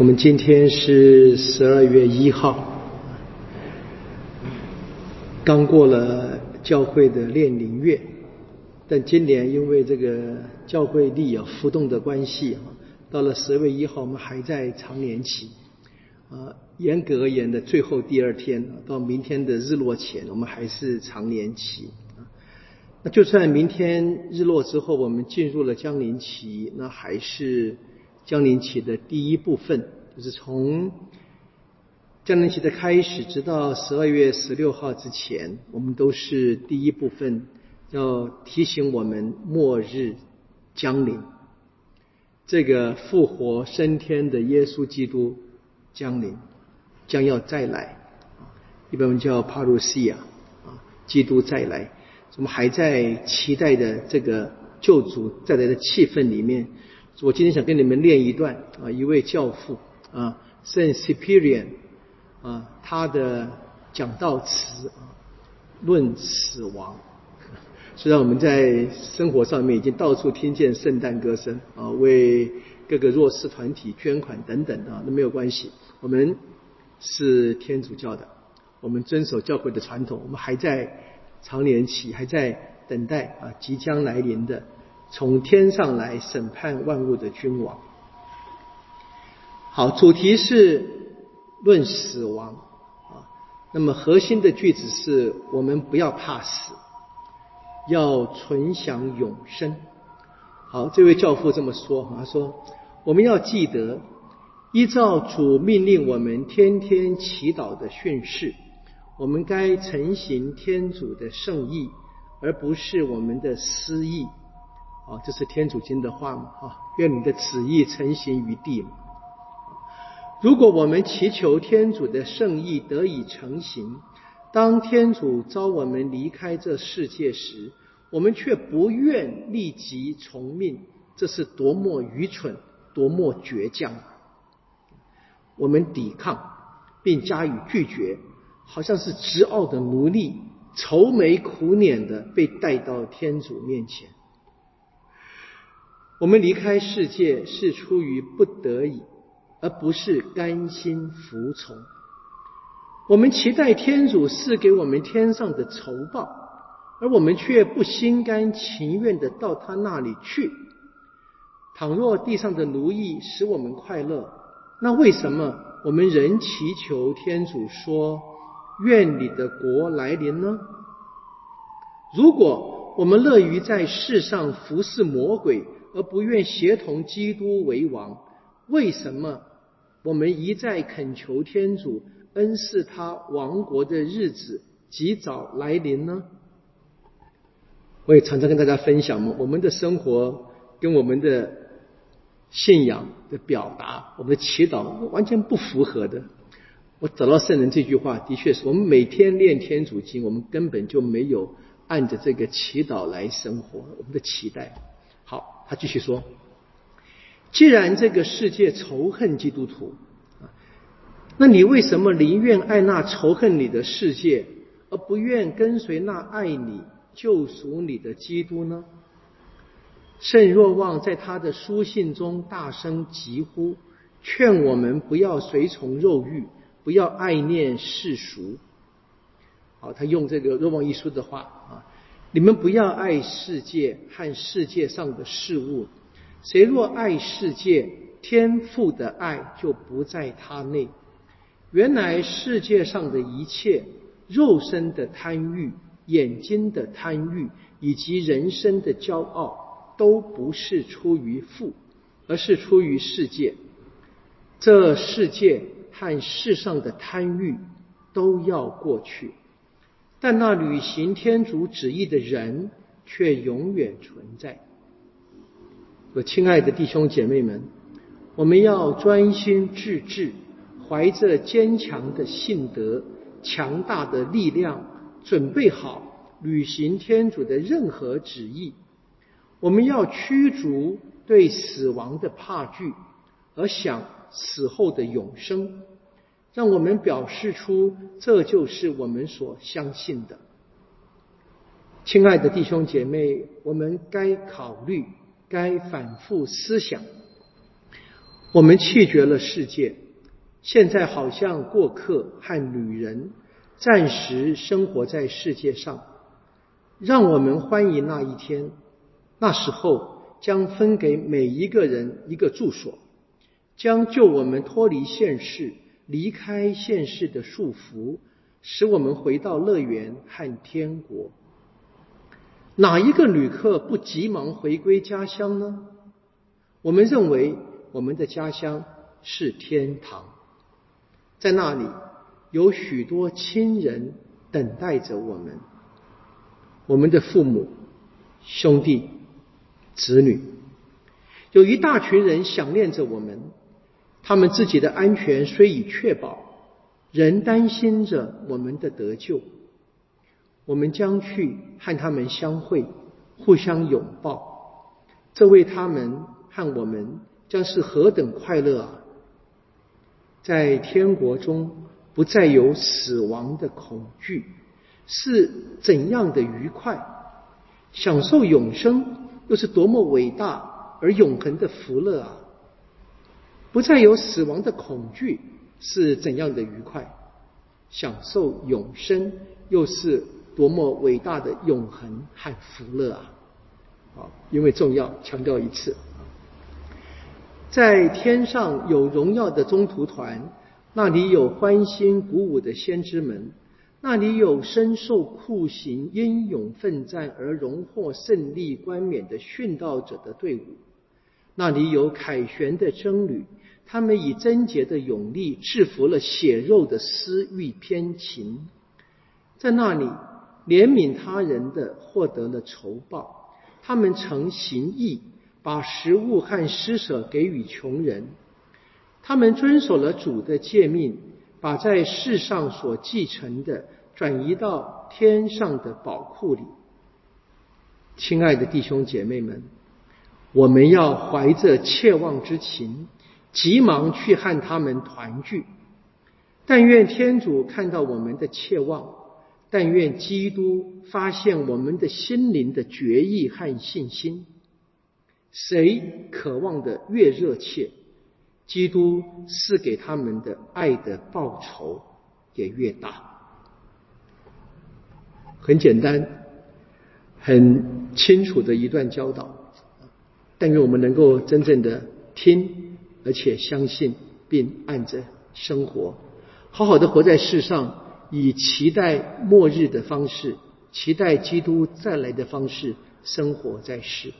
我们今天是十二月一号，刚过了教会的炼灵月，但今年因为这个教会历有浮动的关系啊，到了十二月一号，我们还在长年期啊。严格而言的，最后第二天到明天的日落前，我们还是长年期啊。那就算明天日落之后，我们进入了降临期，那还是。降临期的第一部分，就是从降临期的开始，直到十二月十六号之前，我们都是第一部分，要提醒我们末日降临，这个复活升天的耶稣基督降临，将要再来，一般我们叫帕路西亚啊，基督再来，我们还在期待的这个救主再来的气氛里面。我今天想跟你们念一段啊，一位教父啊，圣 Cyprian 啊，他的讲道词啊，论死亡。虽然我们在生活上面已经到处听见圣诞歌声啊，为各个弱势团体捐款等等啊，那没有关系。我们是天主教的，我们遵守教会的传统，我们还在长年期，还在等待啊，即将来临的。从天上来审判万物的君王。好，主题是论死亡啊。那么核心的句子是我们不要怕死，要存享永生。好，这位教父这么说，他说我们要记得，依照主命令我们天天祈祷的训示，我们该承行天主的圣意，而不是我们的私意。啊，这是天主经的话嘛？啊，愿你的旨意成行于地嘛。如果我们祈求天主的圣意得以成行，当天主召我们离开这世界时，我们却不愿立即从命，这是多么愚蠢，多么倔强！我们抵抗并加以拒绝，好像是执拗的奴隶，愁眉苦脸的被带到天主面前。我们离开世界是出于不得已，而不是甘心服从。我们期待天主赐给我们天上的酬报，而我们却不心甘情愿的到他那里去。倘若地上的奴役使我们快乐，那为什么我们仍祈求天主说：“愿你的国来临呢？”如果我们乐于在世上服侍魔鬼，而不愿协同基督为王，为什么我们一再恳求天主恩赐他王国的日子及早来临呢？我也常常跟大家分享，我们的生活跟我们的信仰的表达，我们的祈祷完全不符合的。我找到圣人这句话，的确是我们每天念天主经，我们根本就没有按着这个祈祷来生活，我们的期待。好，他继续说：“既然这个世界仇恨基督徒啊，那你为什么宁愿爱那仇恨你的世界，而不愿跟随那爱你、救赎你的基督呢？”圣若望在他的书信中大声疾呼，劝我们不要随从肉欲，不要爱念世俗。好，他用这个若望一书的话啊。你们不要爱世界和世界上的事物。谁若爱世界，天赋的爱就不在他内。原来世界上的一切，肉身的贪欲、眼睛的贪欲以及人生的骄傲，都不是出于父，而是出于世界。这世界和世上的贪欲都要过去。但那履行天主旨意的人却永远存在。我亲爱的弟兄姐妹们，我们要专心致志，怀着坚强的信德、强大的力量，准备好履行天主的任何旨意。我们要驱逐对死亡的怕惧，而想死后的永生。让我们表示出，这就是我们所相信的。亲爱的弟兄姐妹，我们该考虑，该反复思想。我们弃绝了世界，现在好像过客和旅人，暂时生活在世界上。让我们欢迎那一天，那时候将分给每一个人一个住所，将救我们脱离现世，离开现世的束缚，使我们回到乐园和天国。哪一个旅客不急忙回归家乡呢？我们认为我们的家乡是天堂，在那里有许多亲人等待着我们，我们的父母、兄弟、子女，有一大群人想念着我们，他们自己的安全虽已确保，仍担心着我们的得救。我们将去和他们相会，互相拥抱，这为他们和我们将是何等快乐啊！在天国中不再有死亡的恐惧，是怎样的愉快！享受永生又是多么伟大而永恒的福乐啊！不再有死亡的恐惧是怎样的愉快！享受永生又是。多么伟大的永恒和福乐啊！好，因为重要，强调一次。在天上有荣耀的中途团，那里有欢欣鼓舞的先知们，那里有深受酷刑、英勇奋战而荣获胜利冠冕的殉道者的队伍，那里有凯旋的僧侣，他们以贞洁的勇力制服了血肉的私欲偏情，在那里。怜悯他人的获得了酬报，他们曾行义，把食物和施舍给予穷人。他们遵守了主的诫命，把在世上所继承的转移到天上的宝库里。亲爱的弟兄姐妹们，我们要怀着切望之情，急忙去和他们团聚。但愿天主看到我们的切望。但愿基督发现我们的心灵的决意和信心，谁渴望的越热切，基督赐给他们的爱的报酬也越大。很简单，很清楚的一段教导。但愿我们能够真正的听，而且相信，并按着生活，好好的活在世上。以期待末日的方式，期待基督再来的方式生活在世。